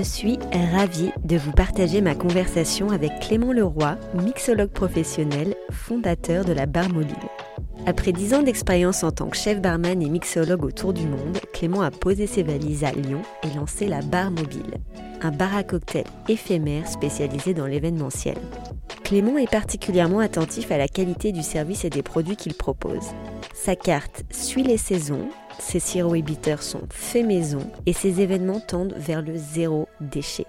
Je suis ravie de vous partager ma conversation avec Clément Leroy, mixologue professionnel, fondateur de la Bar Mobile. Après 10 ans d'expérience en tant que chef barman et mixologue autour du monde, Clément a posé ses valises à Lyon et lancé la Bar Mobile, un bar à cocktail éphémère spécialisé dans l'événementiel. Clément est particulièrement attentif à la qualité du service et des produits qu'il propose. Sa carte suit les saisons, ses sirops et bitters sont faits maison et ses événements tendent vers le zéro déchet.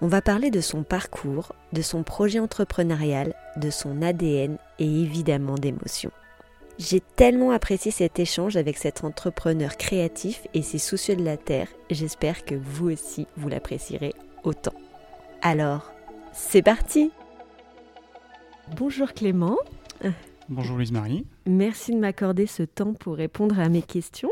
On va parler de son parcours, de son projet entrepreneurial, de son ADN et évidemment d'émotions. J'ai tellement apprécié cet échange avec cet entrepreneur créatif et ses soucieux de la terre. J'espère que vous aussi, vous l'apprécierez autant. Alors, c'est parti Bonjour Clément. Bonjour Louise-Marie. Merci de m'accorder ce temps pour répondre à mes questions.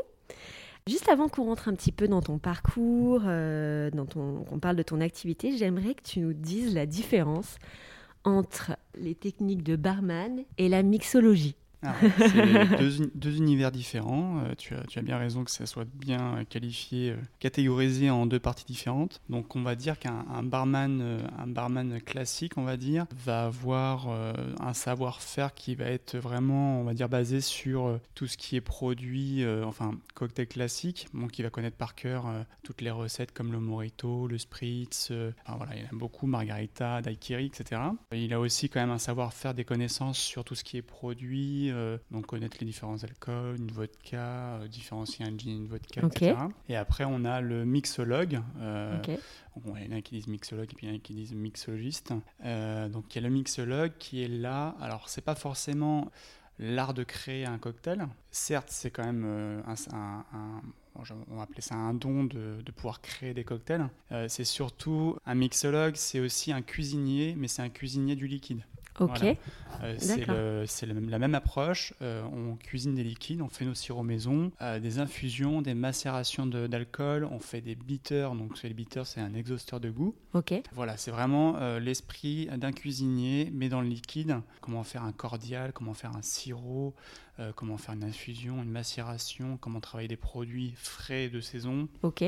Juste avant qu'on rentre un petit peu dans ton parcours, euh, dans ton, qu'on parle de ton activité, j'aimerais que tu nous dises la différence entre les techniques de barman et la mixologie. Ah, c'est deux, deux, univers différents. Euh, tu, as, tu, as, bien raison que ça soit bien qualifié, euh, catégorisé en deux parties différentes. Donc on va dire qu'un barman, euh, un barman classique, on va dire, va avoir euh, un savoir-faire qui va être vraiment, on va dire, basé sur euh, tout ce qui est produit, enfin cocktail classique, donc il va connaître par cœur toutes les recettes comme le mojito, le spritz, enfin, voilà, il aime beaucoup margarita, daiquiri, etc. Il a aussi quand même un savoir-faire, des connaissances sur tout ce qui est produit euh, donc connaître les différents alcools, une vodka, euh, différencier un gin une vodka, okay. etc. Et après, on a le mixologue. Euh, okay. Bon, il y en a qui disent mixologue et puis il y en a qui disent mixologiste. Euh, donc il y a le mixologue qui est là. Alors, c'est pas forcément l'art de créer un cocktail. Certes, c'est quand même un, un, un on va appeler ça un don de, de pouvoir créer des cocktails. Euh, c'est surtout un mixologue, c'est aussi un cuisinier, mais c'est un cuisinier du liquide. Ok. Voilà. Euh, c'est la même approche. Euh, on cuisine des liquides, on fait nos sirops maison, euh, des infusions, des macérations d'alcool, on fait des bitters. Donc les bitters, c'est un exhausteur de goût. Ok. Voilà, c'est vraiment l'esprit d'un cuisinier, mais dans le liquide. Comment faire un cordial, comment faire un sirop, comment faire une infusion, une macération, comment travailler des produits frais de saison. Ok.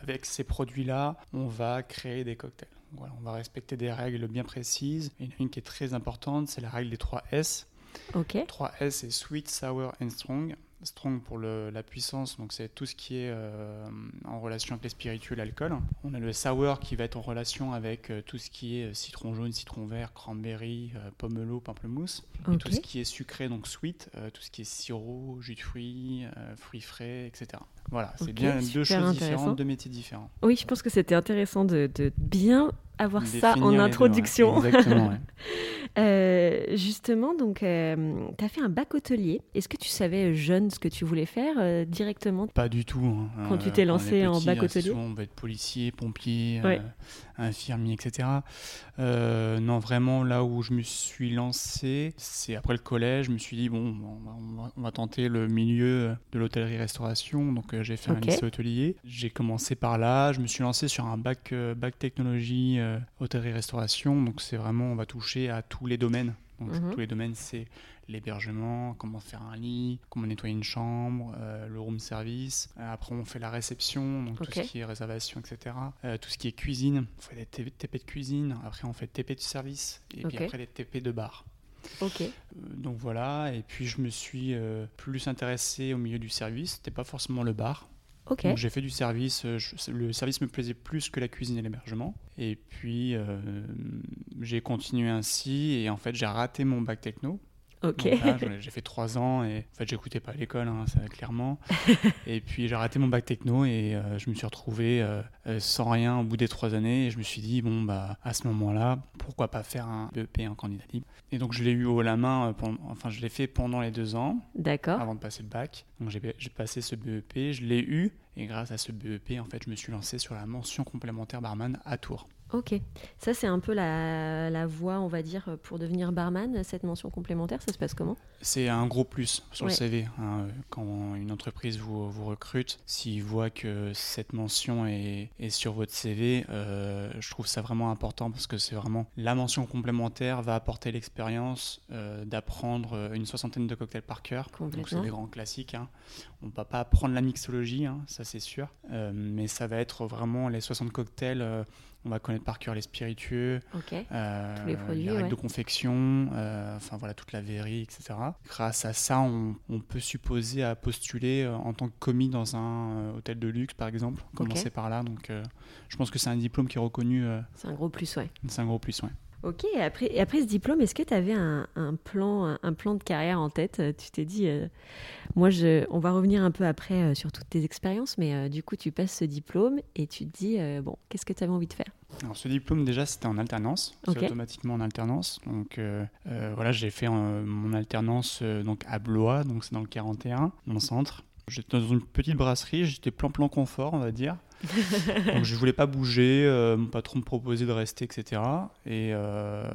Avec ces produits-là, on va créer des cocktails. Voilà, on va respecter des règles bien précises. Il y en a une qui est très importante, c'est la règle des 3 S. Ok. 3 S, c'est sweet, sour and strong. Strong pour le, la puissance, donc c'est tout ce qui est euh, en relation avec les spiritueux, l'alcool. On a le sour qui va être en relation avec euh, tout ce qui est citron jaune, citron vert, cranberry, euh, pomelo, pamplemousse. Okay. Et tout ce qui est sucré, donc sweet, tout ce qui est sirop, jus de fruits, fruits frais, etc. Voilà, c'est okay, bien deux choses différentes, deux métiers différents. Oui, je pense que c'était intéressant de, de bien avoir ça en introduction. Deux, ouais. Exactement. Ouais. euh, justement, donc, euh, tu as fait un bac hôtelier. Est-ce que tu savais jeune ce que tu voulais faire euh, directement? Pas du tout. Hein. Quand tu t'es lancé en bac hôtelier? souvent, On va être policier, pompier, ouais. infirmier, etc. Euh, non, vraiment, là où je me suis lancé, c'est après le collège. Je me suis dit, bon, on va, on va tenter le milieu de l'hôtellerie-restauration. Donc, j'ai fait okay. un lycée hôtelier. J'ai commencé par là. Je me suis lancé sur un bac, bac technologie euh, hôtellerie-restauration. Donc c'est vraiment, on va toucher à tous les domaines. Donc Mhm. mm -hmm. tous les domaines, c'est l'hébergement, comment faire un lit, comment nettoyer une chambre, euh, le room service. Euh, après, on fait la réception, donc okay. tout ce qui est réservation, etc. Euh, tout ce qui est cuisine, on fait des TP de cuisine. Après, on fait TP de service et okay. puis après des TP de bar. Ok. Euh, donc voilà, et puis je me suis plus intéressé au milieu du service. C'était pas forcément le bar. Donc j'ai fait du service. euh, le service me plaisait plus que la cuisine et l'hébergement. Et puis euh, j'ai continué ainsi. Et en fait, j'ai raté mon bac techno. Ok. J'ai fait trois ans et en fait, j'écoutais pas à l'école, hein, ça, clairement. et puis j'ai raté mon bac techno et euh, je me suis retrouvé euh, sans rien au bout des trois années. Et je me suis dit, bon, bah, à ce moment-là, pourquoi pas faire un BEP en candidat libre Et donc je l'ai eu haut la main, euh, pendant, enfin, je l'ai fait pendant les deux ans. D'accord. Avant de passer le bac. Donc j'ai passé ce BEP, je l'ai eu. Et grâce à ce BEP, en fait, je me suis lancé sur la mention complémentaire barman à Tours. Ok. Ça, c'est un peu la, la voie, on va dire, pour devenir barman, cette mention complémentaire. Ça se passe comment? C'est un gros plus sur Ouais. le CV. hein. Quand une entreprise vous, vous recrute, s'ils voient que cette mention est, est sur votre CV, euh, je trouve ça vraiment important parce que c'est vraiment la mention complémentaire va apporter l'expérience euh, d'apprendre une soixantaine de cocktails par cœur. Donc c'est des grands classiques. hein. On ne va pas apprendre la mixologie, hein, ça c'est sûr. Euh, mais ça va être vraiment les 60 cocktails. euh, on va connaître par cœur les spiritueux, euh, Tous les produits, règles ouais. de confection, enfin voilà toute la verrie, etc. Grâce à ça, on, on peut supposer à postuler en tant que commis dans un hôtel de luxe, par exemple. Commencer par là. Donc, je pense que c'est un diplôme qui est reconnu. C'est un gros plus, ouais. c'est un gros plus, ouais. Ok, et après, et après ce diplôme, est-ce que tu avais un, un plan, un, plan de carrière en tête? Tu t'es dit, euh, moi, je, on va revenir un peu après euh, sur toutes tes expériences, mais euh, du coup, tu passes ce diplôme et tu te dis, bon, qu'est-ce que tu avais envie de faire? Alors, ce diplôme, déjà, c'était en alternance. C'est automatiquement en alternance. Donc, euh, euh, voilà, j'ai fait euh, mon alternance donc à Blois, donc c'est dans le 41, mon centre. J'étais dans une petite brasserie, j'étais plan-plan confort, on va dire. donc, je voulais pas bouger, euh, mon patron me proposait de rester, etc. Et, euh,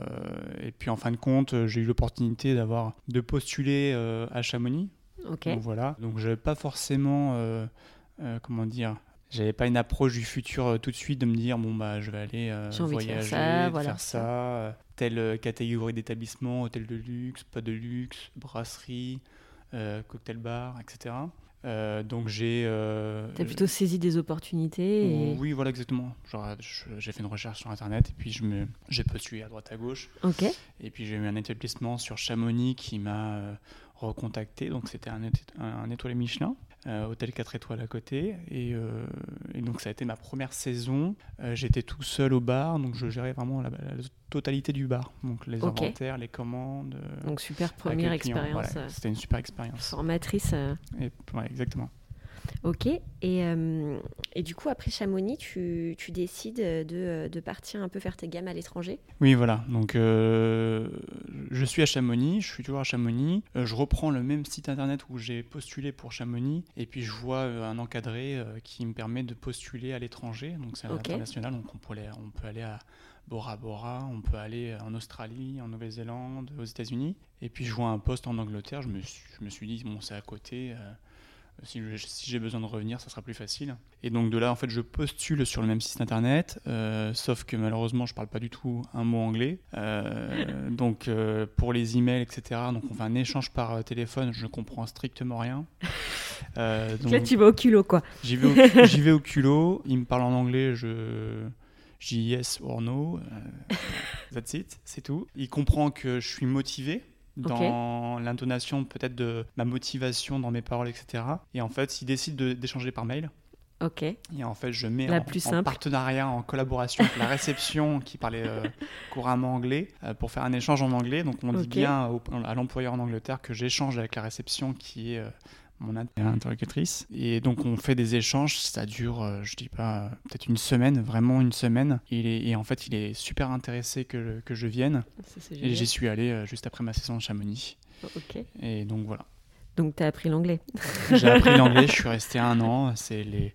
et puis, en fin de compte, j'ai eu l'opportunité d'avoir de postuler euh, à Chamonix. Ok. Donc voilà. Donc j'avais pas forcément, comment dire, j'avais pas une approche du futur tout de suite de me dire bon bah je vais aller faire voyager, ça, de voilà. faire ça, telle catégorie d'établissement, hôtel de luxe, pas de luxe, brasserie, euh, cocktail bar, etc. Euh, donc j'ai. euh, Tu as plutôt saisi des opportunités et... Oui, voilà exactement. Je- j'ai fait une recherche sur internet et puis je me, j'ai postulé à droite à gauche. Ok. Et puis j'ai eu un établissement sur Chamonix qui m'a euh, recontacté. Donc c'était un, un, étoilé Michelin, euh, hôtel 4 étoiles à côté. Et, euh, et donc ça a été ma première saison. Euh, J'étais tout seul au bar, donc je gérais vraiment la, la totalité du bar. Donc les Ok. inventaires, les commandes. euh, Donc, super première expérience Voilà, euh, C'était une super expérience. formatrice. euh, Et, ouais, exactement. Ok. Et, euh, et du coup, après Chamonix, tu, tu décides de, de partir un peu faire tes gammes à l'étranger? Oui, voilà. Donc, euh, je suis à Chamonix, je suis toujours à Chamonix. Euh, je reprends le même site internet où j'ai postulé pour Chamonix. Et puis, je vois un encadré qui me permet de postuler à l'étranger. Donc, c'est à Ok. l'international. Donc, on peut, aller, on peut aller à Bora Bora, on peut aller en Australie, en Nouvelle-Zélande, aux États-Unis. Et puis, je vois un poste en Angleterre. Je me suis, je me suis dit, bon, c'est à côté. Si j'ai besoin de revenir, ça sera plus facile. Et donc de là, en fait, je postule sur le même site internet, euh, sauf que malheureusement, je parle pas du tout un mot anglais. Euh, donc euh, pour les emails, etc. Donc on fait un échange par téléphone, je comprends strictement rien. Donc, Là, tu vas au culot, quoi. J'y vais, au- j'y vais au culot, il me parle en anglais, je, dis yes or no, that's it, c'est tout. Il comprend que je suis motivé dans l'intonation peut-être de ma motivation dans mes paroles, etc. Et en fait, il décide de- d'échanger par mail. Ok. Et en fait, je mets La en, plus en simple. partenariat, en collaboration avec la réception qui parlait euh, couramment anglais euh, pour faire un échange en anglais. Donc, on dit bien au- à l'employeur en Angleterre que j'échange avec la réception qui est euh, mon inter- interlocutrice. Et donc, on fait des échanges. Ça dure, euh, je dis pas, euh, peut-être une semaine, vraiment une semaine. Il est, et en fait, il est super intéressé que, que je vienne. Ça, Et j'y suis allé euh, juste après ma saison de Chamonix. Ok. Et donc, voilà. Donc, tu as appris l'anglais. J'ai appris l'anglais, je suis resté un an. C'est les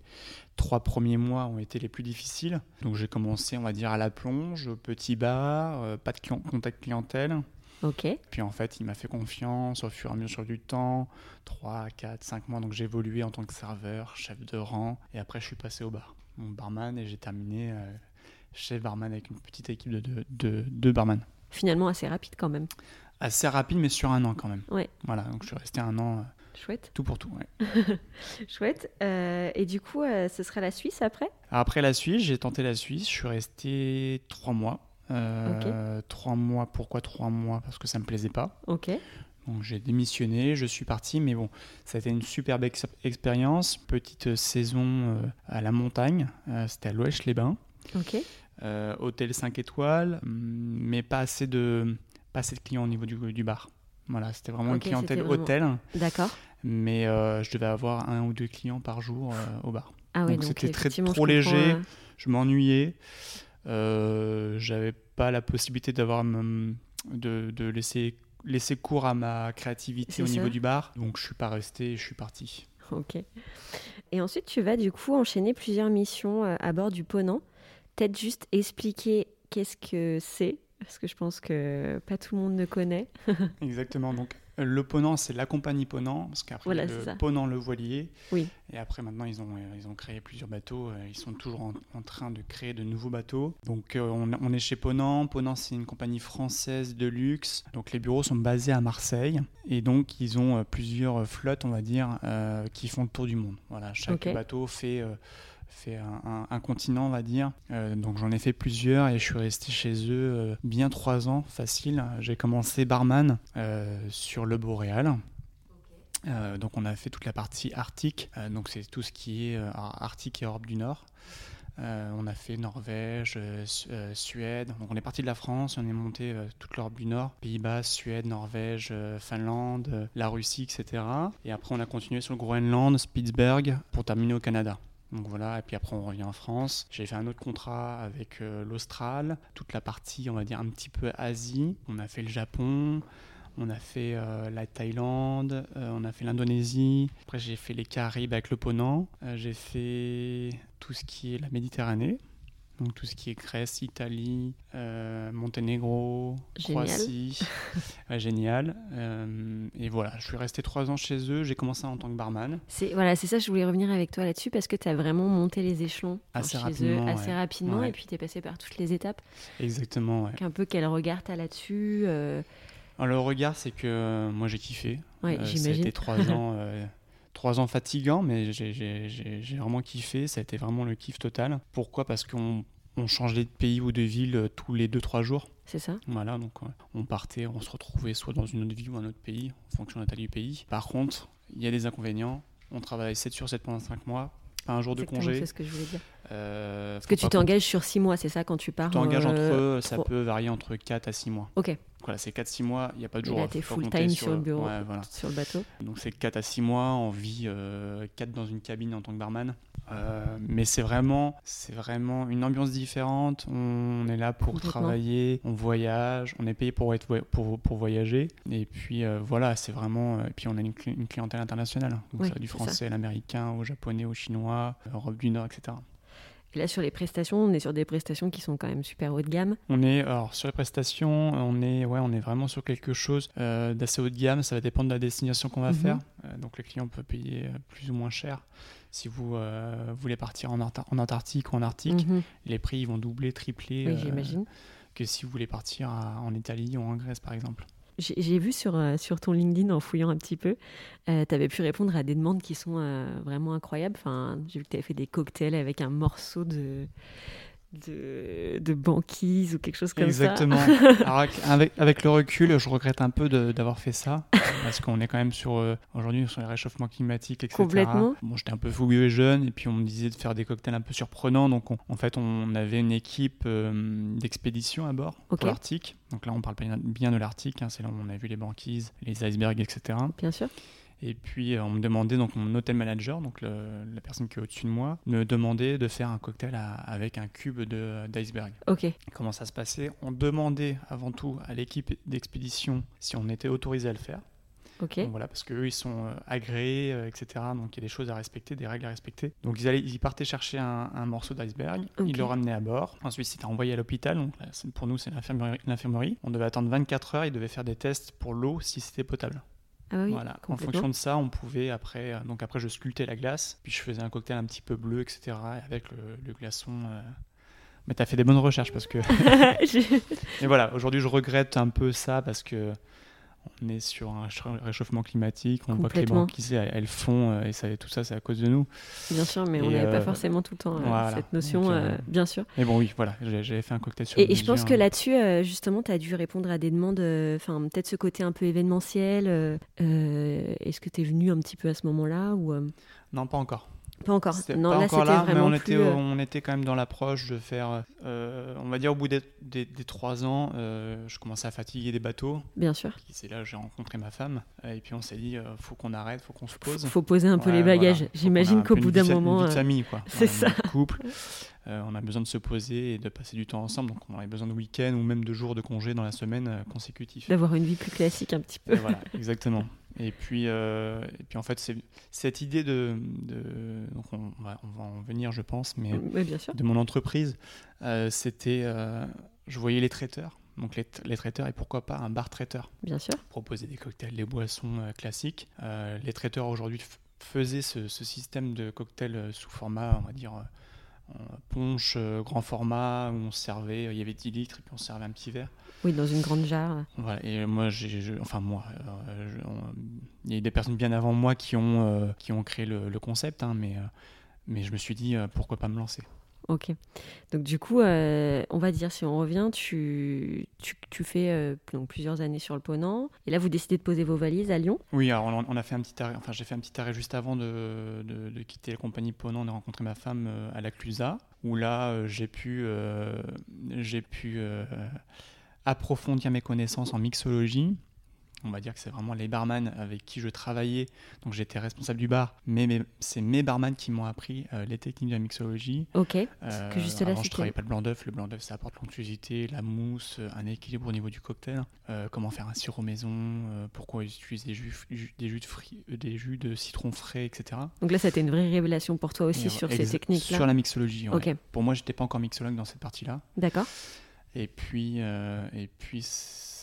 trois premiers mois ont été les plus difficiles. Donc j'ai commencé, on va dire, à la plonge, au petit bar, pas de contact clientèle. Ok. Puis en fait, il m'a fait confiance au fur et à mesure du temps. 3, 4, 5 mois. Donc j'ai évolué en tant que serveur, chef de rang. Et après, je suis passé au bar. Mon barman et j'ai terminé euh, chef barman avec une petite équipe de deux de, deux barman. Finalement, assez rapide quand même. Assez rapide, mais sur un an quand même. Ouais. Voilà, donc je suis resté un an, euh, Chouette. tout pour tout. ouais. Chouette. Euh, et du coup, euh, ce sera la Suisse après? Après la Suisse, j'ai tenté la Suisse. Je suis resté trois mois. Euh, Trois mois. Pourquoi trois mois? Parce que ça me plaisait pas. Ok. Donc j'ai démissionné, je suis parti, mais bon, ça a été une superbe ex- expérience. Petite saison euh, à la montagne, euh, c'était à Ok. Euh, hôtel 5 étoiles, hum, mais pas assez de, pas assez de clients au niveau du, du bar. Voilà, c'était vraiment une clientèle vraiment- hôtel, D'accord. mais euh, je devais avoir un ou deux clients par jour euh, au bar. Ah oui, Donc, c'était très- trop léger. je m'ennuyais. Euh, J'avais pas la possibilité d'avoir de, de laisser laisser cours à ma créativité au niveau du bar. Donc je suis pas resté, je suis parti. Ok. Et ensuite, tu vas du coup enchaîner plusieurs missions euh, à bord du Ponant. Peut-être juste expliquer qu'est-ce que c'est, parce que je pense que pas tout le monde ne connaît. Exactement. Donc, le Ponant, c'est la compagnie Ponant, parce qu'après, Voilà, le. Ponant le voilier. Oui. Et après, maintenant, ils ont, ils ont créé plusieurs bateaux. euh, Ils sont toujours en, en train de créer de nouveaux bateaux. Donc, euh, on, on est chez Ponant. Ponant, c'est une compagnie française de luxe. Donc, les bureaux sont basés à Marseille. Et donc, ils ont euh, plusieurs flottes, on va dire, euh, qui font le tour du monde. Voilà, chaque bateau fait. euh, fait un, un- un continent, on va dire. Euh, donc j'en ai fait plusieurs et je suis resté chez eux euh, bien trois ans, facile. J'ai commencé barman euh, sur le Boréal. Donc on a fait toute la partie arctique, donc c'est tout ce qui est Arctique et Europe du Nord. On a fait Norvège, Su- Suède. Donc on est parti de la France, on est monté toute l'Europe du Nord, Pays-Bas, Suède, Norvège, Finlande, la Russie, etc. Et après on a continué sur le Groenland, Spitsberg, pour terminer au Canada. Donc voilà, et puis après on revient en France. J'ai fait un autre contrat avec euh, l'Austral, toute la partie, on va dire, un petit peu Asie. On a fait le Japon, on a fait euh, la Thaïlande, euh, on a fait l'Indonésie. Après j'ai fait les Caraïbes avec le Ponant. Euh, j'ai fait tout ce qui est la Méditerranée. Donc tout ce qui est Grèce, Italie, euh, Monténégro, Génial. Croatie. Ouais, génial. Euh, et voilà, je suis resté trois ans chez eux. J'ai commencé en tant que barman. C'est voilà, c'est ça, je voulais revenir avec toi là-dessus parce que tu as vraiment monté les échelons enfin, Assez chez rapidement, eux assez rapidement Ouais. et puis tu es passé par toutes les étapes. Exactement. Donc, un peu quel regard tu as là-dessus euh, Alors, le regard, c'est que moi j'ai kiffé. Ouais, j'imagine. été trois ans, trois ans fatigants, mais j'ai- vraiment kiffé. Ça a été vraiment le kiff total. Pourquoi? Parce qu'on on changeait de pays ou de ville euh, tous les 2-3 jours. C'est ça? Voilà, donc on partait, on se retrouvait soit dans une autre ville ou un autre pays, en fonction de la taille du pays. Par contre, il y a des inconvénients. On travaille 7 sur 7 pendant 5 mois, pas un jour de congé. c'est ce que je voulais dire. Euh, Parce que tu t'engages sur six mois, c'est ça, quand tu pars Tu t'engages euh, entre, ça pour- peut varier entre 4 à 6 mois. Ok, Voilà, c'est 4-6 mois, il n'y a pas de Et jour. là, off, t'es full time sur le bureau. Ouais, voilà. sur le bateau. Donc c'est 4 à 6 mois, on vit 4 dans une cabine en tant que barman. Euh, mais c'est vraiment, c'est vraiment une ambiance différente. On est là pour travailler, on voyage, on est payé pour, être, pour, pour voyager. Et puis euh, voilà, c'est vraiment. Et puis on a une, cli- une clientèle internationale. Donc Oui, ça va du français à l'américain, au japonais, au chinois, Europe du Nord, etc. Et là, sur les prestations, on est sur des prestations qui sont quand même super haut de gamme. On est alors sur les prestations, on est ouais, on est vraiment sur quelque chose euh, d'assez haut de gamme. Ça va dépendre de la destination qu'on va Mhm. faire. Euh, donc le client peut payer euh, plus ou moins cher. Si vous voulez partir en, Antarctique ou en Arctique, Mhm. les prix ils vont doubler, tripler Oui, j'imagine. que si vous voulez partir à- en Italie ou en Grèce par exemple. J'ai vu sur, euh, sur ton LinkedIn, en fouillant un petit peu, tu avais pu répondre à des demandes qui sont euh, vraiment incroyables. Enfin, J'ai vu que tu avais fait des cocktails avec un morceau de, de, de banquise ou quelque chose comme Exactement. ça. Alors, avec- avec, le recul, je regrette un peu d'avoir fait ça parce qu'on est quand même sur euh, aujourd'hui sur les réchauffements climatiques, etc. Complètement. Bon, j'étais un peu fougueux et jeune et puis on me disait de faire des cocktails un peu surprenants. Donc on- en fait, on avait une équipe euh, d'expédition à bord Ok. pour l'Arctique. Donc là, on parle bien- bien de l'Arctique. hein, c'est là où on a vu les banquises, les icebergs, etc. Bien sûr. Et puis euh, on me demandait, donc mon hotel manager, donc le- la personne qui est au-dessus de moi, me demandait de faire un cocktail à- avec un cube de- d'iceberg. Ok. Comment ça se passait? On demandait avant tout à l'équipe d'expédition si on était autorisé à le faire. Ok. Donc voilà, parce qu'eux, ils sont euh, agréés, euh, etc. Donc il y a des choses à respecter, des règles à respecter. Donc ils, allaient, ils partaient chercher un, un morceau d'iceberg, ils le ramenaient à bord. Ensuite, c'était envoyé à l'hôpital. Donc là, pour nous, c'est l'infirmerie. On devait attendre 24 heures, ils devaient faire des tests pour l'eau si c'était potable. Ah bah oui, voilà. En fonction de ça, on pouvait après. euh, donc après, je sculptais la glace, puis je faisais un cocktail un petit peu bleu, etc. Avec le, le glaçon. euh. Mais t'as fait des bonnes recherches parce que. Et voilà, aujourd'hui, je regrette un peu ça parce que on est sur un ch- réchauffement climatique. On voit que les banquises, elles, elles font, euh, et ça, tout ça, c'est à cause de nous. Bien sûr, mais on n'avait pas euh, forcément tout le temps euh, voilà. cette notion, Donc, euh, bien sûr. Mais bon, oui, voilà, j'avais fait un cocktail sur Et, et je pense que là-dessus, euh, justement, tu as dû répondre à des demandes, enfin, peut-être ce côté un peu événementiel. euh, Est-ce que tu es venu un petit peu à ce moment-là ou Non, pas encore. Pas encore. Non, pas là, encore là, mais on était, euh, on était quand même dans l'approche de faire, euh, on va dire au bout des, des, des trois ans, euh, je commençais à fatiguer des bateaux. Bien sûr. C'est là que j'ai rencontré ma femme. Et puis on s'est dit, faut qu'on arrête, faut qu'on se pose. faut poser un peu Ouais, les bagages. voilà. J'imagine qu'au bout d'un moment. Une vie de famille, quoi. c'est ça. Couple. on a besoin de se poser et de passer du temps ensemble. Donc on a besoin de week-ends ou même de jours de congé dans la semaine consécutifs. D'avoir une vie plus classique un petit peu. voilà, exactement. Et puis, et puis en fait, c'est cette idée de, donc on va, on va, en venir, je pense, mais bien sûr. de mon entreprise, c'était, je voyais les traiteurs donc les, traiteurs et pourquoi pas un bar traiteur. Bien sûr. Proposer des cocktails, des boissons euh, classiques. Euh, les traiteurs aujourd'hui faisaient ce, système de cocktails euh, sous format, on va dire, punch, grand format, où on servait, il y avait 10 litres et puis on servait un petit verre. Oui, dans une grande jarre. Voilà, et moi, j'ai, enfin moi, il y a des personnes bien avant moi qui ont, qui ont créé le, concept, hein, mais, mais je me suis dit, pourquoi pas me lancer? Ok. Donc du coup, euh, on va dire, si on revient, tu, tu, fais euh, plusieurs années sur le Ponant. Et là, vous décidez de poser vos valises à Lyon Oui, alors on, a fait un petit arrêt, enfin j'ai fait un petit arrêt juste avant de, de, quitter la compagnie Ponant. On a rencontré ma femme euh, à la Clusa, où là, j'ai pu, j'ai pu approfondir mes connaissances en mixologie on va dire que c'est vraiment les barman avec qui je travaillais. Donc j'étais responsable du bar, mais, c'est mes barman qui m'ont appris euh, les techniques de la mixologie. Ok. Euh, que juste là, avant, je travaillais pas le blanc d'œuf. Le blanc d'œuf, ça apporte l'onctuosité, la mousse, euh, un équilibre au niveau du cocktail. comment faire un sirop maison, pourquoi utiliser des jus, des jus de fruits, des jus de citron frais, etc. Donc là, c'était une vraie révélation pour toi aussi sur ces techniques-là. Sur la mixologie. Ouais. Pour moi, j'étais pas encore mixologue dans cette partie-là. D'accord. Et puis, et puis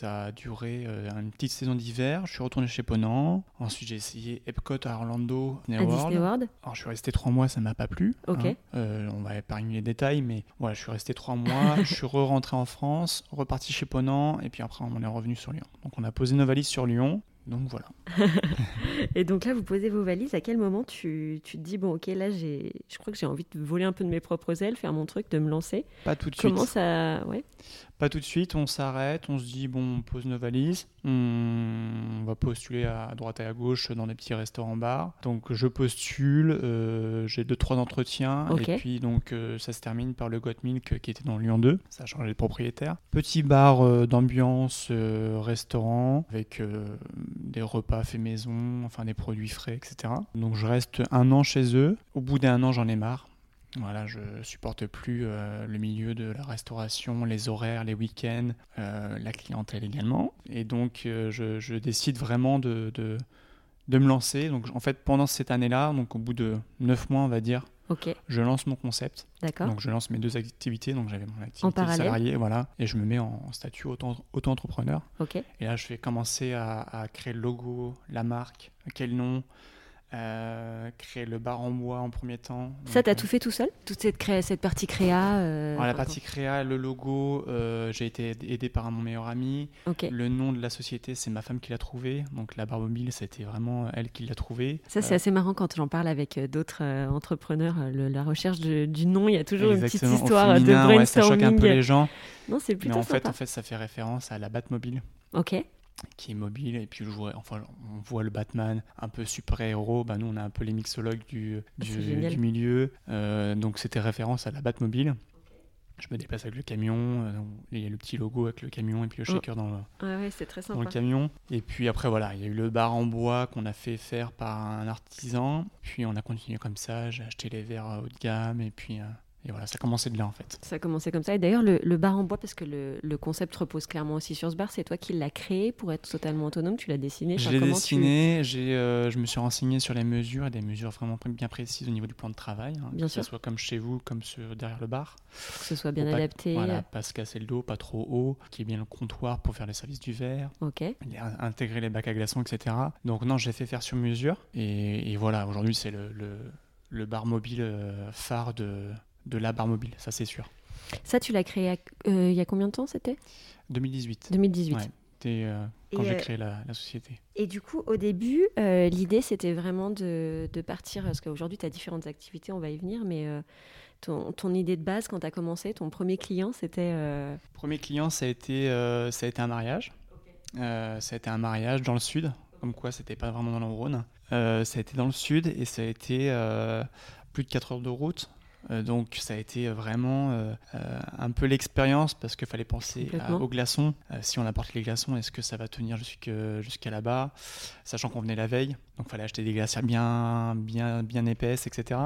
ça a duré euh, une petite saison d'hiver. Je suis retourné chez Ponant. Ensuite, j'ai essayé Epcot à Orlando, Disney, World. Alors, je suis resté trois mois, ça m'a pas plu. Ok. Hein. Euh, on va épargner les détails, mais voilà, je suis resté trois mois. je suis re-rentré en France, reparti chez Ponant, et puis après, on est revenu sur Lyon. Donc, on a posé nos valises sur Lyon. Donc voilà. et donc là, vous posez vos valises. À quel moment tu, tu te dis, bon, ok, là, j'ai, je crois que j'ai envie de voler un peu de mes propres ailes, faire mon truc, de me lancer Pas tout de suite. Comment ça. Ouais. Pas tout de suite, on s'arrête, on se dit, bon, on pose nos valises, on va postuler à droite et à gauche dans des petits restaurants-bars. Donc je postule, euh, j'ai deux, trois entretiens, et puis donc euh, ça se termine par le Got Milk qui était dans Lyon 2, ça a changé de propriétaire. Petit bar euh, d'ambiance, restaurant, avec des repas faits maison, enfin des produits frais, etc. Donc je reste un an chez eux. Au bout d'un an, j'en ai marre. Voilà, je supporte plus euh, le milieu de la restauration, les horaires, les week-ends, euh, la clientèle également. Et donc, euh, je, décide vraiment de, de, de, me lancer. Donc, en fait, pendant cette année-là, donc au bout de neuf mois, on va dire, je lance mon concept. D'accord. Donc, je lance mes deux activités. Donc, j'avais mon activité de salarié, voilà, et je me mets en statut auto-entrepreneur. Et là, je vais commencer à, à créer le logo, la marque, quel nom, euh, créer le bar en bois en premier temps. Ça, t'as as tout fait tout seul? Toute cette, créa, cette partie créa euh, La partie créa, le logo, euh, j'ai été aidé par mon meilleur ami. Le nom de la société, c'est ma femme qui l'a trouvé. Donc la barre mobile, c'était vraiment elle qui l'a trouvé. Ça, c'est assez marrant quand j'en parle avec d'autres entrepreneurs. la recherche du nom, il y a toujours une petite histoire de brainstorming. Ouais, ça choque un peu les gens. Non, c'est plutôt Mais en fait, en fait, ça fait référence à la Batmobile. Ok qui est mobile et puis enfin, on voit le Batman un peu super-héros, bah, nous on a un peu les mixologues du, du, milieu, euh, donc c'était référence à la Batmobile. Je me déplace avec le camion, euh, il y a le petit logo avec le camion et puis le oh. shaker dans, le, très dans le camion. Et puis après voilà, il y a eu le bar en bois qu'on a fait faire par un artisan, puis on a continué comme ça, j'ai acheté les verres haut de gamme. Et puis... Euh, et voilà, ça a commencé de là en fait. Ça a commencé comme ça. Et d'ailleurs, le, bar en bois, parce que le, concept repose clairement aussi sur ce bar, c'est toi qui l'as créé pour être totalement autonome Tu l'as dessiné Je l'ai dessiné, euh, je me suis renseigné sur les mesures et des mesures vraiment bien précises au niveau du plan de travail. Hein, bien que sûr. ce soit comme chez vous, comme sur, derrière le bar. Que ce soit bien adapté. Pas, voilà, pas se casser le dos, pas trop haut, qui est bien le comptoir pour faire le service du verre. Ok. Intégrer les bacs à glaçons, etc. Donc non, j'ai fait faire sur mesure. Et, voilà, aujourd'hui, c'est le, le, bar mobile euh, phare de de la barre mobile, ça c'est sûr. Ça, tu l'as créé euh, il y a combien de temps c'était? 2018. 2018. Ouais, euh, quand j'ai euh, créé la, société. Et du coup, au début, l'idée c'était vraiment de, partir, parce qu'aujourd'hui tu as différentes activités, on va y venir, mais ton, ton, idée de base quand tu as commencé, ton premier client c'était. Premier client, ça a été, ça a été un mariage. ça a été un mariage dans le sud, comme quoi c'était pas vraiment dans le Rhône. ça a été dans le sud et ça a été plus de 4 heures de route donc ça a été vraiment euh, euh, un peu l'expérience parce qu'il fallait penser aux glaçons. si on apporte les glaçons, est-ce que ça va tenir jusqu'à là-bas? Sachant qu'on venait la veille, donc il fallait acheter des glacières bien, bien, bien épaisses, etc.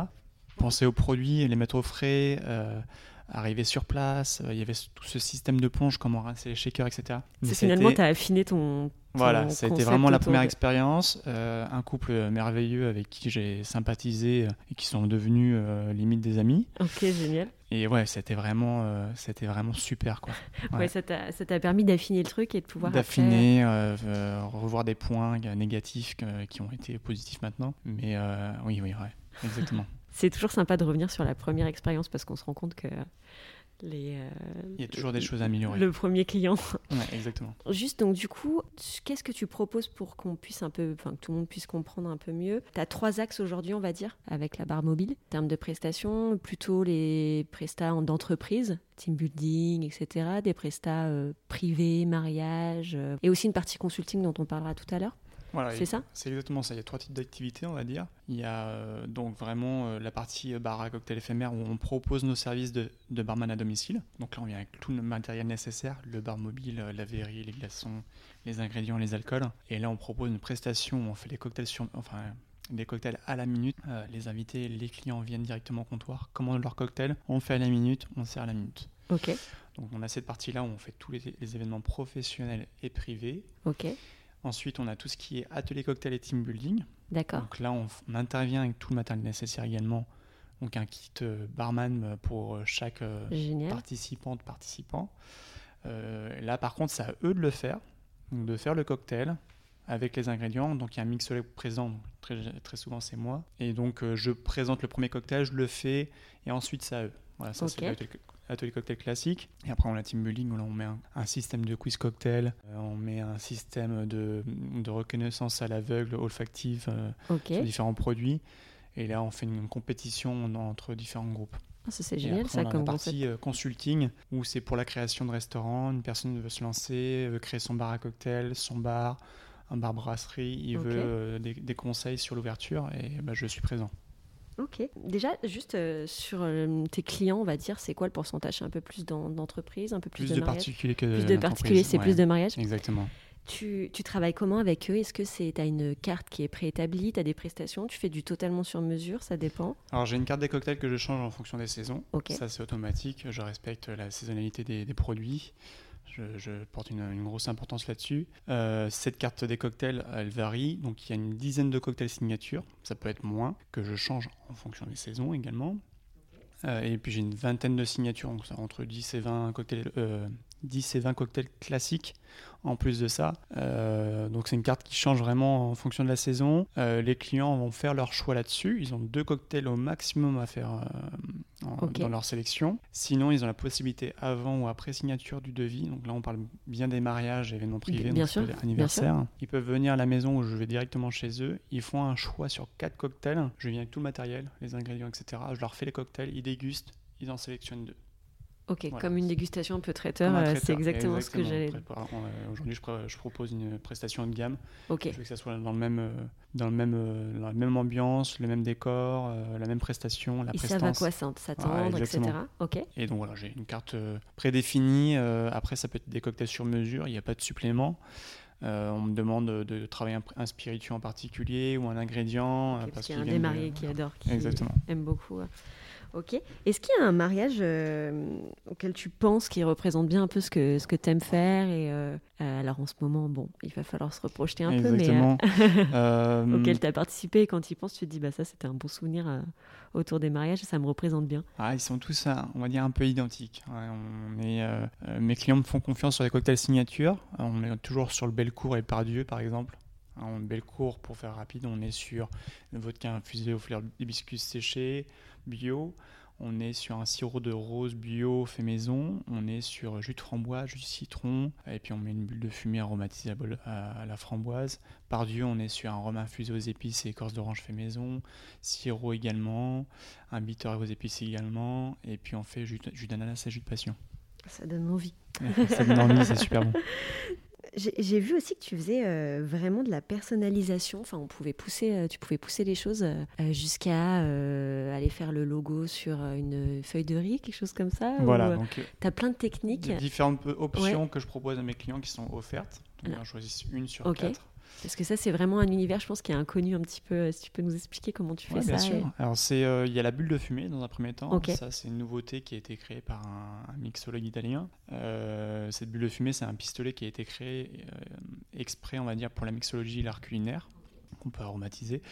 penser aux produits, les mettre au frais, euh, arriver sur place. euh, Il y avait tout ce système de plonge, comment rincer les shakers, etc. C'est finalement, tu as affiné ton. ton Voilà, ça a été concept vraiment la première de- expérience. Euh, un couple merveilleux avec qui j'ai sympathisé euh, et qui sont devenus euh, limite des amis. Ok, génial. Et ouais, c'était vraiment, euh, c'était vraiment super quoi. Ouais, Ouais. ça t'a permis d'affiner le truc et de pouvoir. D'affiner, euh, euh, revoir des points euh, négatifs qui ont été positifs maintenant. Mais euh, oui, oui, ouais, exactement. C'est toujours sympa de revenir sur la première expérience parce qu'on se rend compte que les. euh, Il y a toujours des choses à améliorer. Le premier client. Ouais, exactement. Juste donc du coup, qu'est-ce que tu proposes pour qu'on puisse un peu, enfin que tout le monde puisse comprendre un peu mieux? Tu as trois axes aujourd'hui, on va dire, avec la barre mobile. En termes de prestations, plutôt les prestats en- d'entreprise, team building, etc. Des prestats euh, privés, mariage, euh, et aussi une partie consulting dont on parlera tout à l'heure. Voilà, C'est ça C'est exactement ça. Il y a trois types d'activités, on va dire. Il y a euh, donc vraiment euh, la partie euh, bar à cocktail éphémère où on propose nos services de, de barman à domicile. Donc là, on vient avec tout le matériel nécessaire, le bar mobile, la verrerie, les glaçons, les ingrédients, les alcools. Et là, on propose une prestation où on fait les cocktails sur, enfin, des cocktails à la minute. Euh, les invités, les clients viennent directement au comptoir, commandent leur cocktail, on le fait à la minute, on sert à la minute. Ok, Donc on a cette partie-là où on fait tous les, les événements professionnels et privés. ok, Ensuite, on a tout ce qui est atelier cocktail et team building. d'accord. Donc là, on, on intervient avec tout le matériel nécessaire également. Donc un kit euh, barman pour euh, chaque euh, Génial. participante, participant. Euh, là, par contre, c'est à eux de le faire. Donc de faire le cocktail avec les ingrédients. Donc il y a un mixologue présent. Très, très souvent, c'est moi. Et donc euh, je présente le premier cocktail, je le fais. Et ensuite, c'est à eux. Voilà, ça Ok. c'est l'atelier atelier cocktail classique. Et après, on a team building où là, on met un, un système de quiz cocktail. euh, on met un système de, de reconnaissance à l'aveugle, olfactive. euh, sur différents produits. Et là, on fait une compétition en- entre différents groupes. Ça c'est Et génial après, ça on a comme la partie euh, consulting où c'est pour la création de restaurants. Une personne veut se lancer, veut créer son bar à cocktail, son bar, un bar brasserie. Il veut euh, des, des conseils sur l'ouverture et bah, je suis présent. Ok. Déjà, juste euh, sur euh, tes clients, on va dire, c'est quoi le pourcentage? Un peu plus dans- d'entreprise, un peu plus, Plus de, de particuliers que Plus de d'entreprises, particuliers, c'est ouais. plus de mariage. Exactement. Tu, tu travailles comment avec eux? Est-ce que c'est tu as une carte qui est préétablie Tu as des prestations? Tu fais du totalement sur mesure Ça dépend. Alors j'ai une carte des cocktails que je change en fonction des saisons. Ok. Ça c'est automatique. Je respecte la saisonnalité des, des produits. Je, porte une, grosse importance là-dessus. Euh, cette carte des cocktails, elle varie. Donc il y a une dizaine de cocktails signature. Ça peut être moins que je change en fonction des saisons également. Euh, et puis j'ai une vingtaine de signatures, donc ça, entre 10 et 20 cocktails, euh, 10 et 20 cocktails classiques en plus de ça. Euh, donc c'est une carte qui change vraiment en fonction de la saison. Les clients vont faire leur choix là-dessus. Ils ont deux cocktails au maximum à faire dans leur sélection. Sinon, ils ont la possibilité avant ou après signature du devis. Donc là, on parle bien des mariages, événements privés, Bien donc sûr, ça peut être anniversaire. Ils peuvent venir à la maison où je vais directement chez eux. Ils font un choix sur quatre cocktails. Je viens avec tout le matériel, les ingrédients, etc. Je leur fais les cocktails, ils dégustent, ils en sélectionnent deux. Ok, Voilà. comme une dégustation un peu traiteur, euh, traiteur, c'est exactement, ce que j'allais. Prépare- euh, Aujourd'hui, je, propose une prestation de gamme. Ok, Je veux que ça soit dans le même, euh, dans le même, dans la même ambiance, le même décor, la même prestation, la ils prestance. savent à quoi s'att- s'attendre, Ouais, etc. Ok, Et donc voilà, j'ai une carte prédéfinie. après, ça peut être des cocktails sur mesure. Il n'y a pas de supplément. Euh, on me demande de, de travailler un, un spiritueux en particulier ou un ingrédient. euh, Ok, parce qu'il y a un viennent de- qui adore, qui Exactement. aime beaucoup. Ok. Est-ce qu'il y a un mariage euh, auquel tu penses qui représente bien un peu ce que, ce que tu aimes faire et euh, euh, Alors en ce moment, bon, il va falloir se reprojeter un peu, mais. Euh, auquel tu as participé et quand tu y penses, tu te dis, bah ça c'était un bon souvenir autour des mariages, ça me représente bien. Ah, ils sont tous, on va dire, un peu identiques. Ouais, on est, euh, mes clients me font confiance sur les cocktails signature. On est toujours sur le Bellecour et Pardieu, par exemple. Hein, on Bellecour, pour faire rapide, on est sur le vodka infusé au fleur d'hibiscus séché, bio. On est sur un sirop de rose bio fait maison. On est sur jus de framboise, jus de citron. Et puis on met une bulle de fumée aromatisable à, la framboise. Par Dieu, on est sur un rhum infusé aux épices et écorce d'orange fait maison. Sirop également. Un bitter aux épices également. Et puis on fait jus d'ananas et jus de passion. Ça donne envie. Ça donne envie, c'est super bon. J'ai vu aussi que tu faisais euh, vraiment de la personnalisation. Enfin, on pouvait pousser, euh, tu pouvais pousser les choses euh, jusqu'à aller faire le logo sur une feuille de riz, quelque chose comme ça. Voilà, donc tu as plein de techniques. Il y a différentes options que je propose à mes clients qui sont offertes. Donc, j'en choisis une sur Ok. quatre. Parce que ça, c'est vraiment un univers, je pense, qui est inconnu un petit peu. Si tu peux nous expliquer comment tu fais Ouais, ça. bien sûr. et- Alors, euh, il y a la bulle de fumée dans un premier temps. Ça, c'est une nouveauté qui a été créée par un, un mixologue italien. Euh, cette bulle de fumée, c'est un pistolet qui a été créé euh, exprès, on va dire, pour la mixologie et l'art culinaire, qu'on peut aromatiser.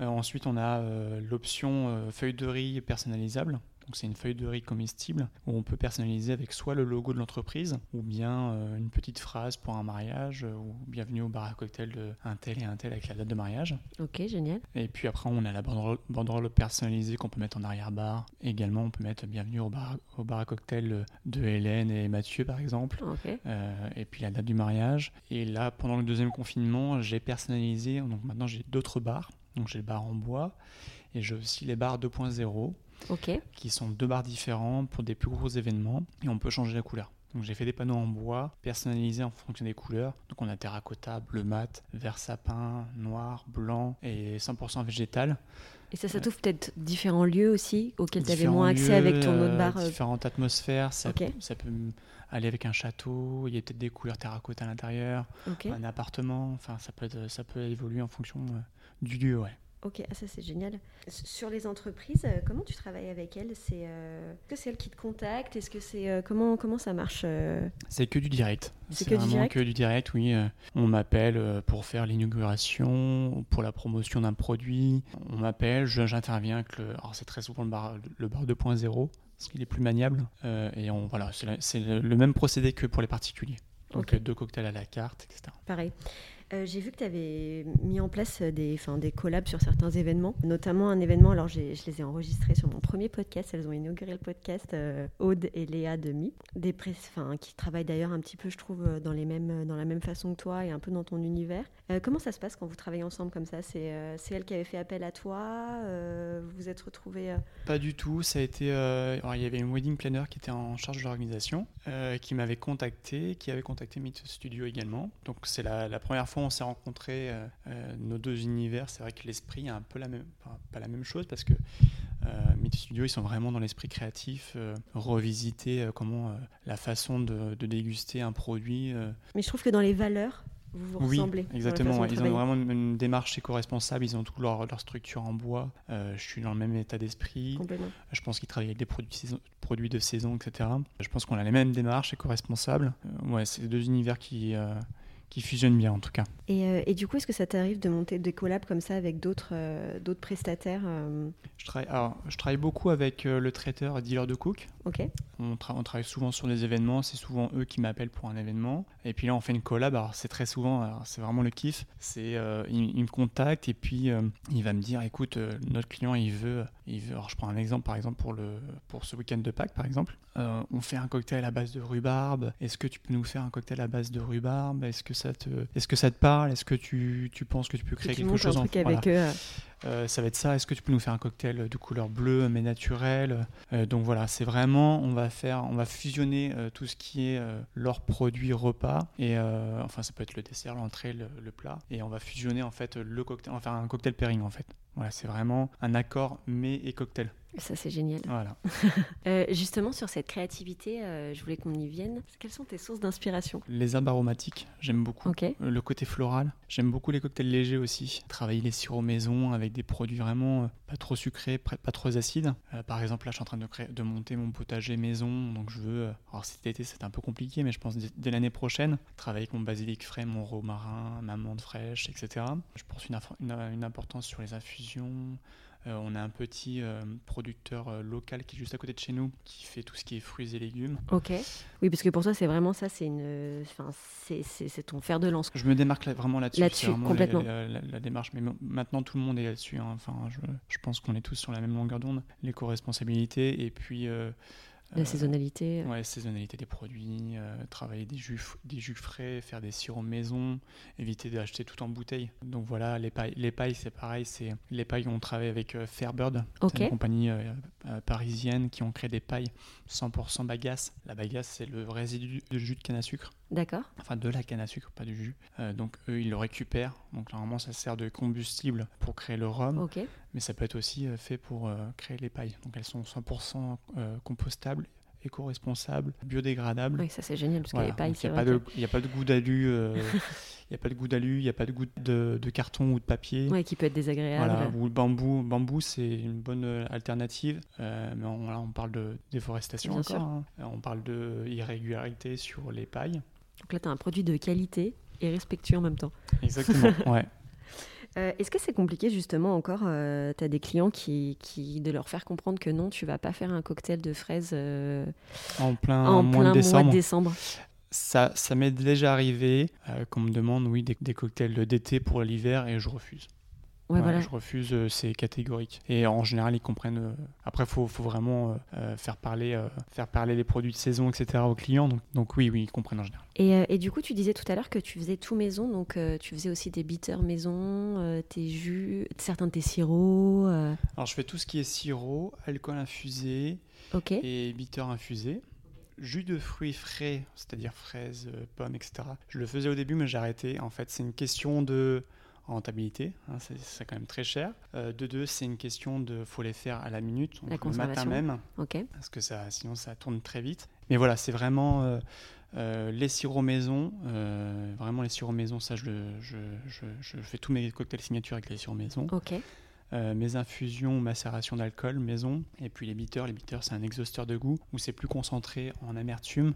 Ensuite, on a l'option feuille de riz personnalisable. Donc, c'est une feuille de riz comestible où on peut personnaliser avec soit le logo de l'entreprise ou bien euh, une petite phrase pour un mariage euh, ou bienvenue au bar à cocktail de un tel et un tel avec la date de mariage. Ok, génial. Et puis après, on a la banderole, banderole personnalisée qu'on peut mettre en arrière-bar. Également, on peut mettre bienvenue au bar, au bar à cocktail de Hélène et Mathieu, par exemple. Euh, et puis la date du mariage. Et là, pendant le deuxième confinement, j'ai personnalisé. Donc maintenant, j'ai d'autres bars. Donc j'ai le bar en bois et j'ai aussi les bars 2.0 Qui sont deux bars différents pour des plus gros événements et on peut changer la couleur. Donc j'ai fait des panneaux en bois personnalisés en fonction des couleurs. Donc on a terracotta, bleu mat, vert sapin, noir, blanc et 100% végétal. Et ça, ça t'ouvre peut-être différents lieux aussi auxquels tu avais moins accès lieux, avec ton autre euh, bar. euh, Différentes atmosphères. Ça, peut aller avec un château. Il y a peut-être des couleurs terracotta à l'intérieur. Un appartement. Enfin, ça peut, être- ça peut évoluer en fonction euh, du lieu. Ouais. Ok, ah, ça c'est génial. Sur les entreprises, euh, comment tu travailles avec elles? C'est euh, est-ce que c'est elles qui te contactent? Est-ce que c'est euh, comment comment ça marche euh? C'est que du direct. C'est que du vraiment direct? que du direct, oui. On m'appelle pour faire l'inauguration, pour la promotion d'un produit. On m'appelle, je- j'interviens avec le. Alors c'est très souvent le bar, le bar 2.0, parce qu'il est plus maniable. Euh, et on, voilà, c'est le, même procédé que pour les particuliers. Donc deux cocktails à la carte, etc. Pareil. Euh, j'ai vu que tu avais mis en place des, enfin, des collabs sur certains événements, notamment un événement, alors je les ai enregistrés sur mon premier podcast, elles ont inauguré le podcast, euh, Aude et Léa de Mi, des press, enfin, qui travaillent d'ailleurs un petit peu, je trouve, euh, dans, les mêmes, dans la même façon que toi et un peu dans ton univers. Euh, comment ça se passe quand vous travaillez ensemble comme ça? C'est euh, elle qui avait fait appel à toi euh, Vous vous êtes retrouvés euh, Pas du tout. Ça a été. euh, il y avait une wedding planner qui était en charge de l'organisation, euh, qui m'avait contacté, qui avait contacté Meet Studio également. Donc c'est la première fois on s'est rencontrés, euh, euh, nos deux univers. C'est vrai que l'esprit est un peu la même, enfin, pas la même chose parce que euh, Meet Studio ils sont vraiment dans l'esprit créatif, euh, revisiter comment la façon de, de déguster un produit. Mais je trouve que dans les valeurs, vous vous oui, ressemblez. exactement. ouais. Ils ont vraiment une, une démarche éco-responsable. Ils ont toute leur, leur structure en bois. Euh, je suis dans le même état d'esprit. Je pense qu'ils travaillent avec des produits de saison, produits de saison etc. Je pense qu'on a les mêmes démarches éco-responsables. Euh, ouais, c'est deux univers qui, euh, qui fusionnent bien en tout cas. Et, euh, et du coup, est-ce que ça t'arrive de monter des collabs comme ça avec d'autres euh, d'autres prestataires euh, Je travaille, alors, je travaille beaucoup avec le traiteur et dealer de cook. Ok. On, tra- on travaille souvent sur des événements, c'est souvent eux qui m'appellent pour un événement. Et puis là, on fait une collab. Alors, c'est très souvent, c'est vraiment le kiff. C'est, il, il me contacte et puis il va me dire, écoute, notre client, il veut. Alors, je prends un exemple, par exemple pour le, pour ce week-end de Pâques, par exemple. Euh, on fait un cocktail à base de rhubarbe. Est-ce que tu peux nous faire un cocktail à base de rhubarbe? Est-ce que ça te, est-ce que ça te parle? Est-ce que tu, tu penses que tu peux créer quelque chose en voilà. avec eux. Euh, Euh, ça va être ça. Est-ce que tu peux nous faire un cocktail de couleur bleue mais naturel Euh, Donc voilà, c'est vraiment, on va faire, on va fusionner euh, tout ce qui est euh, leur produit repas et euh, enfin ça peut être le dessert, l'entrée, le, plat et on va fusionner en fait le cocktail, on va faire un cocktail pairing en fait. Voilà, c'est vraiment un accord mets et cocktail. Ça, c'est génial. Voilà. Euh, justement, sur cette créativité, euh, je voulais qu'on y vienne. Quelles sont tes sources d'inspiration? Les herbes aromatiques, j'aime beaucoup. Le côté floral, j'aime beaucoup les cocktails légers aussi. Travailler les sirops maison avec des produits vraiment euh, pas trop sucrés, pas trop acides. Euh, par exemple, là, je suis en train de, créer, de monter mon potager maison, donc je veux. alors cet été, c'est un peu compliqué, mais je pense dès, dès l'année prochaine, travailler avec mon basilic frais, mon romarin, ma menthe fraîche, etc. Je pense une, inf- une, une importance sur les infusions. Euh, on a un petit euh, producteur euh, local qui est juste à côté de chez nous, qui fait tout ce qui est fruits et légumes. Ok. Oui, parce que pour toi, c'est vraiment ça, c'est une, enfin, c'est- ton fer de lance. Je me démarque là- vraiment là-dessus. Là-dessus, complètement. La, la- la démarche. Mais maintenant, tout le monde est là-dessus. hein. Enfin, je, je pense qu'on est tous sur la même longueur d'onde. L'éco-responsabilité et puis. euh, La euh, saisonnalité. Ouais, saisonnalité des produits, euh, travailler des jus, des jus frais, faire des sirops maison, éviter d'acheter tout en bouteille. Donc voilà, les pailles, les pailles c'est pareil. C'est les pailles on travaille avec euh, Fairbird, une compagnie euh, euh, parisienne qui ont créé des pailles 100% bagasse. La bagasse c'est le résidu de jus de canne à sucre D'accord. enfin de la canne à sucre, pas du jus. Euh, donc eux, ils le récupèrent. Donc normalement, ça sert de combustible pour créer le rhum, Ok. mais ça peut être aussi euh, fait pour euh, créer les pailles. Donc elles sont 100% euh, compostables éco-responsable, biodégradable. Oui, ça c'est génial parce n'y a pas Il n'y a, pas de goût d'alu. Il n'y a pas de goût d'alu, il n'y a pas de goût de, carton ou de papier. Oui, qui peut être désagréable. Voilà, ou le bambou. Bambou, c'est une bonne alternative. mais on, là, on parle de déforestation encore. Hein. On parle de irrégularité sur les pailles. Donc là, tu as un produit de qualité et respectueux en même temps. Exactement, ouais. Euh, est-ce que c'est compliqué justement encore euh, Tu as des clients qui, qui, de leur faire comprendre que non, tu vas pas faire un cocktail de fraises euh, en plein, mois, de décembre. Ça, ça m'est déjà arrivé qu'on me demande oui des, des cocktails d'été pour l'hiver et je refuse. Je refuse, euh, c'est catégorique. Et en général, ils comprennent. Euh, après, il faut, faut, vraiment euh, faire, parler, faire parler les produits de saison, etc. aux clients. Donc, donc oui, oui, ils comprennent en général. Et, et, du coup, tu disais tout à l'heure que tu faisais tout maison. Donc, tu faisais aussi des bitters maison, tes jus, certains de tes sirops. Alors, je fais tout ce qui est sirop, alcool infusé et bitter infusé jus de fruits frais, c'est-à-dire fraises, pommes, etc. Je le faisais au début, mais j'ai arrêté. En fait, c'est une question de rentabilité, hein, c'est quand même très cher. Euh, de deux, c'est une question de faut les faire à la minute, donc le matin même, parce que ça, sinon ça tourne très vite. Mais voilà, c'est vraiment euh, euh, les sirops maison, vraiment les sirops maison, ça je, je, je, fais tous mes cocktails signature avec les sirops maison. mes infusions, macération d'alcool maison, et puis les bitters. Les bitters, c'est un exhausteur de goût où c'est plus concentré en amertume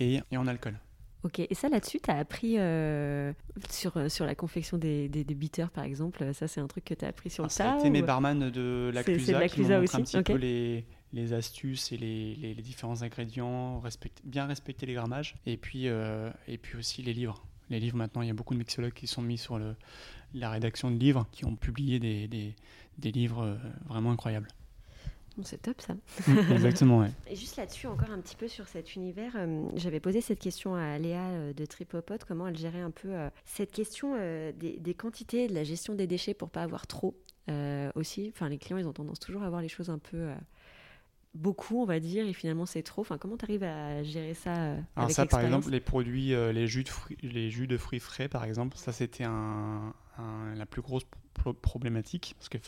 et, et en alcool. Ok, et ça là-dessus, tu as appris euh, sur, euh, sur la confection des, des, bitters par exemple, ça c'est un truc que tu as appris sur le tas C'était mes barman de la Clusa qui m'ont aussi. un petit peu les, les astuces et les, les, différents ingrédients, bien respecter les grammages, et puis, euh, et puis aussi les livres. Les livres maintenant, il y a beaucoup de mixologues qui sont mis sur le, la rédaction de livres, qui ont publié des, des, des livres vraiment incroyables. C'est top ça. Mm, exactement, ouais. Et juste là-dessus, encore un petit peu sur cet univers, euh, j'avais posé cette question à Léa euh, de Tripopot, comment elle gérait un peu euh, cette question des, des, quantités, de la gestion des déchets pour pas avoir trop aussi. Enfin, les clients, ils ont tendance toujours à avoir les choses un peu beaucoup, on va dire, et finalement c'est trop. Enfin, comment tu arrives à gérer ça Alors ça, par exemple, les produits, les jus de fruits, les jus de fruits frais, par exemple, ça c'était un, la plus grosse problématique parce que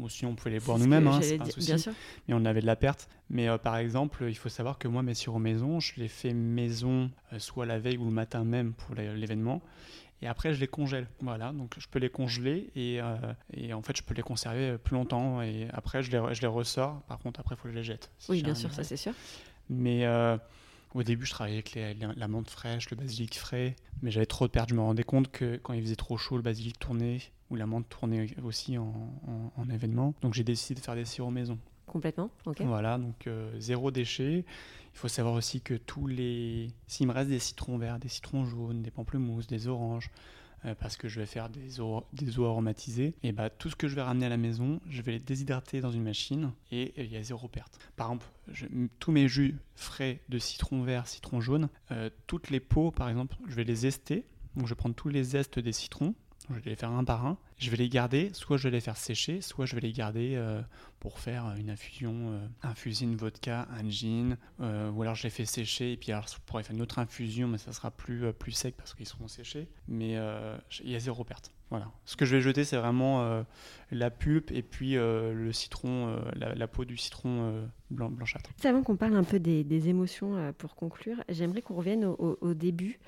aussi on pouvait les boire nous-mêmes, hein, c'est un souci, bien sûr. mais on avait de la perte. Mais euh, par exemple, il faut savoir que moi mes sirops maison, je les fais maison euh, soit la veille ou le matin même pour l'événement. Et après, je les congèle. Voilà, donc je peux les congeler et, euh, et, en fait, je peux les conserver plus longtemps. Et après, je les, je les ressors. Par contre, après, il faut que je les jette. oui, bien sûr, ça c'est sûr. Mais au début, je travaillais avec la menthe fraîche, le basilic frais, mais j'avais trop de pertes. Je me rendais compte que quand il faisait trop chaud, le basilic tournait, ou la menthe tournait aussi en, événement. Donc j'ai décidé de faire des sirops maison. Complètement, ok. Voilà, donc euh, zéro déchet. Il faut savoir aussi que tous les. S'il me reste des citrons verts, des citrons jaunes, des pamplemousses, des oranges, euh, parce que je vais faire des eaux, aromatisées, et bah, tout ce que je vais ramener à la maison, je vais les déshydrater dans une machine et il y a zéro perte. Par exemple, tous mes jus frais de citron vert, citron jaune, euh, toutes les peaux, par exemple, je vais les ester. Donc je vais prendre tous les zestes des citrons, je vais les faire un par un. Je vais les garder, soit je vais les faire sécher, soit je vais les garder euh, pour faire une infusion, euh, infuser une vodka, un gin, euh, ou alors je les fais sécher et puis alors je pourrais faire une autre infusion, mais ça sera plus, plus sec parce qu'ils seront séchés. Mais il y a zéro perte. Voilà. Ce que je vais jeter, c'est vraiment la pulpe et puis le citron, la, peau du citron blanc, blanchâtre. Avant qu'on parle un peu des, émotions pour conclure, j'aimerais qu'on revienne au début.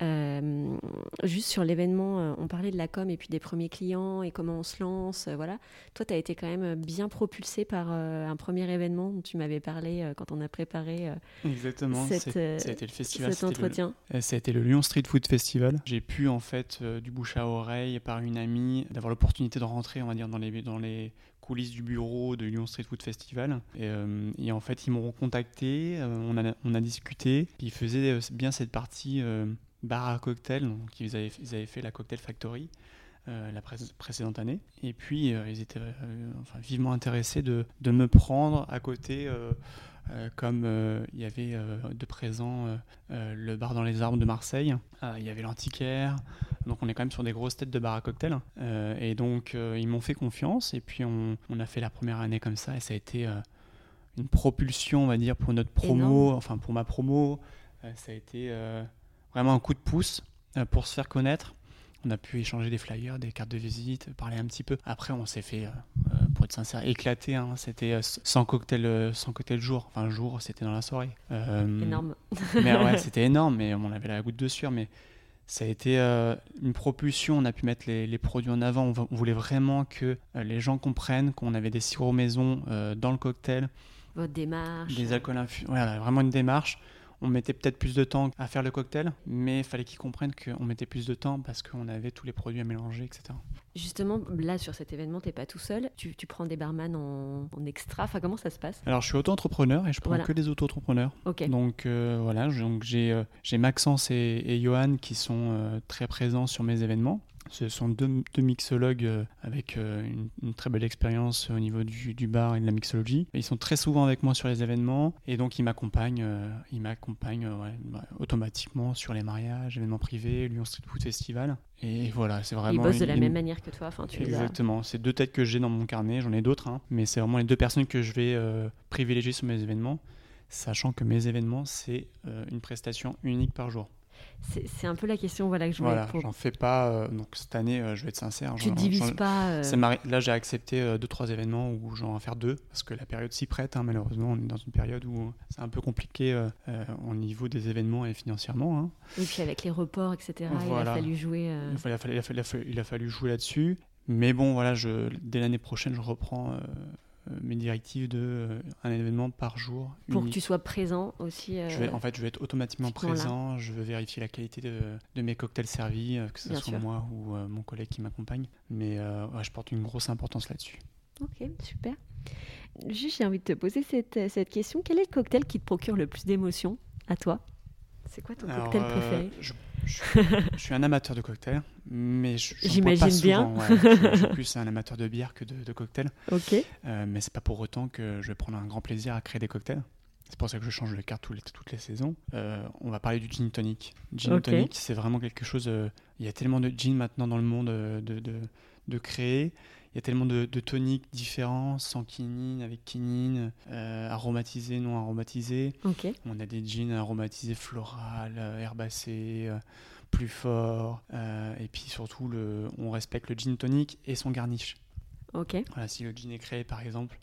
Euh, juste sur l'événement, euh, on parlait de la com et puis des premiers clients et comment on se lance. Euh, voilà. Toi, tu as été quand même bien propulsé par un premier événement dont tu m'avais parlé quand on a préparé Exactement. Cette, ça a été le festival. cet entretien. ça a été le Lyon Street Food Festival. J'ai pu, en fait, du bouche à oreille par une amie, d'avoir l'opportunité de rentrer, on va dire, dans les, dans les coulisses du bureau de Lyon Street Food Festival. Et, en fait, ils m'ont contacté, on, a, on a discuté. Ils faisaient bien cette partie bar à cocktail. Donc ils avaient, ils avaient fait la Cocktail Factory euh, la précédente année. Et puis euh, ils étaient euh, enfin, vivement intéressés de, de, me prendre à côté. comme il y avait de présent le bar dans les arbres de Marseille, il y avait l'antiquaire, donc on est quand même sur des grosses têtes de bar à cocktail. et donc ils m'ont fait confiance et puis on, on, a fait la première année comme ça et ça a été une propulsion, on va dire, pour notre promo, enfin pour ma promo. ça a été vraiment un coup de pouce euh, pour se faire connaître. On a pu échanger des flyers, des cartes de visite, parler un petit peu. Après, on s'est fait euh, euh, pour être sincère, éclaté. hein. C'était sans cocktail, sans cocktail jour. Enfin, jour, c'était dans la soirée. Euh, Énorme. mais ouais, c'était énorme, mais on avait la goutte de sueur. Mais ça a été euh, une propulsion. On a pu mettre les, les produits en avant. On, voulait vraiment que les gens comprennent qu'on avait des sirops maison euh, dans le cocktail, Votre démarche. des alcools infus. Voilà, vraiment une démarche. On mettait peut-être plus de temps à faire le cocktail, mais il fallait qu'ils comprennent qu'on mettait plus de temps parce qu'on avait tous les produits à mélanger, etc. Justement, là, sur cet événement, t'es pas tout seul. Tu, tu prends des barman en, en extra. Enfin, comment ça se passe? Alors, je suis auto-entrepreneur et je prends Voilà. que des auto-entrepreneurs. Donc euh, voilà, je- donc j'ai euh, j'ai Maxence et, et Johan qui sont euh, très présents sur mes événements. Ce sont deux, deux mixologues euh, avec euh, une, une très belle expérience au niveau du, du bar et de la mixologie. Ils sont très souvent avec moi sur les événements et donc ils m'accompagnent, euh, ils m'accompagnent ouais, bah, automatiquement sur les mariages, événements privés, Lyon Street Food Festival. Et voilà, c'est Ils vraiment. bossent de la une- même manière que toi. Enfin, tu as- Exactement, c'est deux têtes que j'ai dans mon carnet, j'en ai d'autres, hein, mais c'est vraiment les deux personnes que je vais euh, privilégier sur mes événements, sachant que mes événements, c'est euh, une prestation unique par jour. C'est un peu la question voilà, que je voulais Voilà, pour- j'en fais pas, euh, donc cette année, euh, je vais être sincère. Tu divises pas. euh, Là, j'ai accepté deux, trois événements où j'en vais faire deux, parce que la période s'y prête, hein, malheureusement, on est dans une période où c'est un peu compliqué au niveau des événements et financièrement. hein. Et puis avec les reports, etc., il a fallu jouer. Il, a fallu, il a fallu- il a fallu- il a fallu jouer là-dessus. Mais bon, voilà, je, dès l'année prochaine, je reprends mes directives de euh, un événement par jour. pour que tu sois présent aussi. euh, Je vais, en fait, je vais être automatiquement présent. Je veux vérifier la qualité de, de mes cocktails servis, euh, que ce Bien soit sûr. moi ou euh, mon collègue qui m'accompagne. Mais euh, ouais, je porte une grosse importance là-dessus. Ok, super. Juste, j'ai envie de te poser cette, euh, cette question. Quel est le cocktail qui te procure le plus d'émotions à toi? C'est quoi ton Alors, cocktail euh, préféré je, je- je suis un amateur de cocktails, mais J'imagine bien. ouais. je, je suis plus un amateur de bière que de, de cocktails. Ok. Euh, mais c'est pas pour autant que je vais prendre un grand plaisir à créer des cocktails. C'est pour ça que je change de carte tous les- toutes les saisons. Euh, on va parler du gin tonic. Gin Ok. tonic, c'est vraiment quelque chose. euh, il y a tellement de gin maintenant dans le monde de, de, de créer. Il y a tellement de, de toniques différents, sans quinine, avec quinine, euh, non aromatisés. Ok. On a des jeans aromatisés floral, euh, herbacés, euh, plus forts. euh, et puis surtout, le, on respecte le gin tonic et son garnish. Voilà, si le gin est créé, par exemple,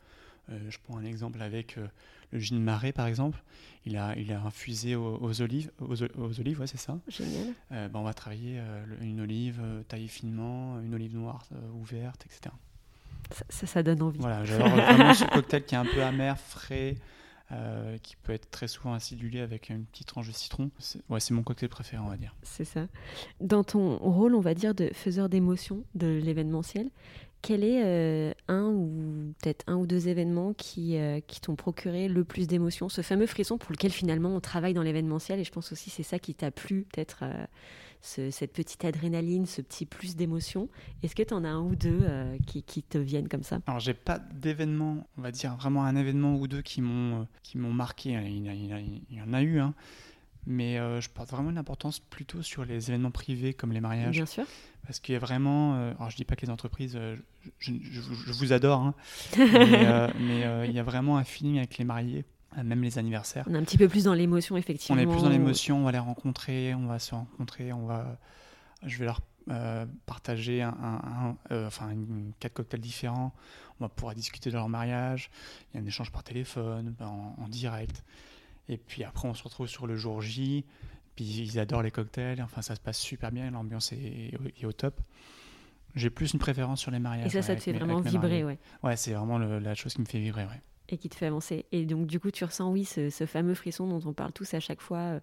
je prends un exemple avec euh, le gin marais, par exemple, il a, il a infusé aux, aux olives, aux, aux olives, ouais, c'est ça. Génial. Euh, ben, on va travailler euh, le- une olive euh, taillée finement, une olive noire euh, ouverte, etc. Ça, ça, ça donne envie. Voilà, j'adore vraiment ce cocktail qui est un peu amer, frais, euh, qui peut être très souvent acidulé avec une petite tranche de citron. C'est ouais, c'est mon cocktail préféré, on va dire. C'est ça. Dans ton rôle, on va dire, de faiseur d'émotion de l'événementiel, quel est euh, un ou peut-être un ou deux événements qui, euh, qui t'ont procuré le plus d'émotions Ce fameux frisson pour lequel finalement on travaille dans l'événementiel et je pense aussi c'est ça qui t'a plu, peut-être euh, ce- cette petite adrénaline, ce petit plus d'émotion. Est-ce que tu en as un ou deux qui, qui te viennent comme ça? Alors, j'ai pas d'événement, on va dire vraiment un événement ou deux qui m'ont qui m'ont marqué. Il y, en a- il y en a- il y en a eu, hein. Mais euh, je porte vraiment une importance plutôt sur les événements privés comme les mariages. Bien sûr. Parce qu'il y a vraiment. euh, alors, je dis pas que les entreprises, euh, je, je- je vous- adore, hein, mais mais, il y a vraiment un feeling avec les mariés, même les anniversaires. On est un petit peu plus dans l'émotion, On effectivement. est plus dans l'émotion, on va les rencontrer, on va se rencontrer, on va, je vais leur euh, partager un, un- un- euh, enfin une- quatre cocktails différents. On va pouvoir discuter de leur mariage. Il y a un échange par téléphone, en, en direct. Et puis après, on se retrouve sur le jour J. Puis ils adorent les cocktails. Enfin, ça se passe super bien. L'ambiance est, est au top. J'ai plus une préférence sur les mariages. Et ça, ouais, ça te fait mes- vraiment vibrer, ouais. Ouais, c'est vraiment le- la chose qui me fait vibrer. Ouais. et qui te fait avancer. Et donc, du coup, tu ressens, oui, ce, ce fameux frisson dont on parle tous à chaque fois. euh,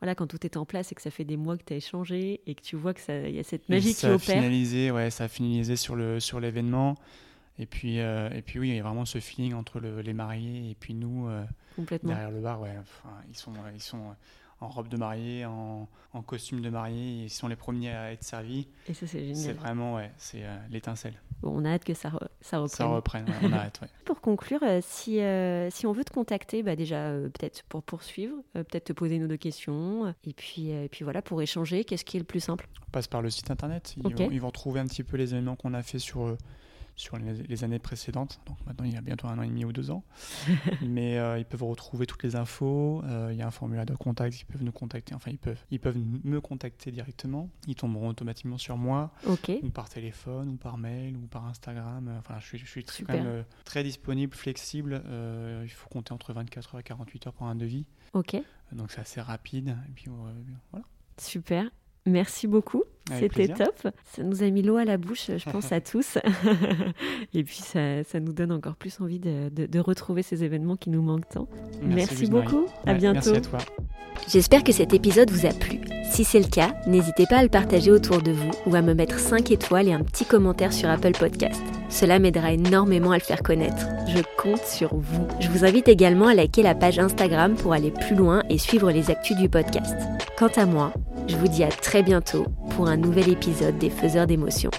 voilà, quand tout est en place et que ça fait des mois que tu as échangé et que tu vois qu'il y a cette Et magie qui ça a opère. finalisé, ouais, ça a finalisé sur le sur l'événement. Et puis euh, et puis oui, il y a vraiment ce feeling entre le- les mariés et puis nous euh, derrière le bar. Ouais, enfin, ils sont euh, ils sont en robe de mariée, en, en costume de mariée, ils sont les premiers à être servis. Et ça, c'est C'est génial. vraiment ouais, c'est euh, l'étincelle. Bon, on a hâte que ça, re- ça reprenne. Ça reprenne, ouais, on a hâte. Ouais. Pour conclure, si, euh, si on veut te contacter, bah déjà euh, peut-être pour poursuivre, peut-être te poser ou deux questions, et puis, et puis voilà, pour échanger, qu'est-ce qui est le plus simple? On passe par le site internet. Ils, vont, ils vont retrouver un petit peu les événements qu'on a fait sur, sur les, années précédentes. Donc maintenant, il y a bientôt un an et demi ou deux ans. Mais ils peuvent retrouver toutes les infos. il y a un formulaire de contact, ils peuvent nous contacter. Enfin, ils peuvent, ils peuvent me contacter directement. Ils tomberont automatiquement sur moi, ou par téléphone, ou par mail, ou par Instagram. Enfin, je suis, je suis très, quand même, très disponible, flexible. il faut compter entre 24 heures et 48 heures pour un devis. Ok. Donc c'est assez rapide. Et puis voilà. Super. Merci beaucoup. C'était top. Ça nous a mis l'eau à la bouche, je pense, à tous. Et puis, ça, ça, nous donne encore plus envie de, de, retrouver ces événements qui nous manquent tant. Merci, beaucoup. À bientôt. Merci à toi. J'espère que cet épisode vous a plu. Si c'est le cas, n'hésitez pas à le partager autour de vous ou à me mettre 5 étoiles et un petit commentaire sur Apple Podcast. Cela m'aidera énormément à le faire connaître. Je compte sur vous. Je vous invite également à liker la page Instagram pour aller plus loin et suivre les actus du podcast. Quant à moi, je vous dis à très bientôt pour un nouvel épisode des Faiseurs d'émotions.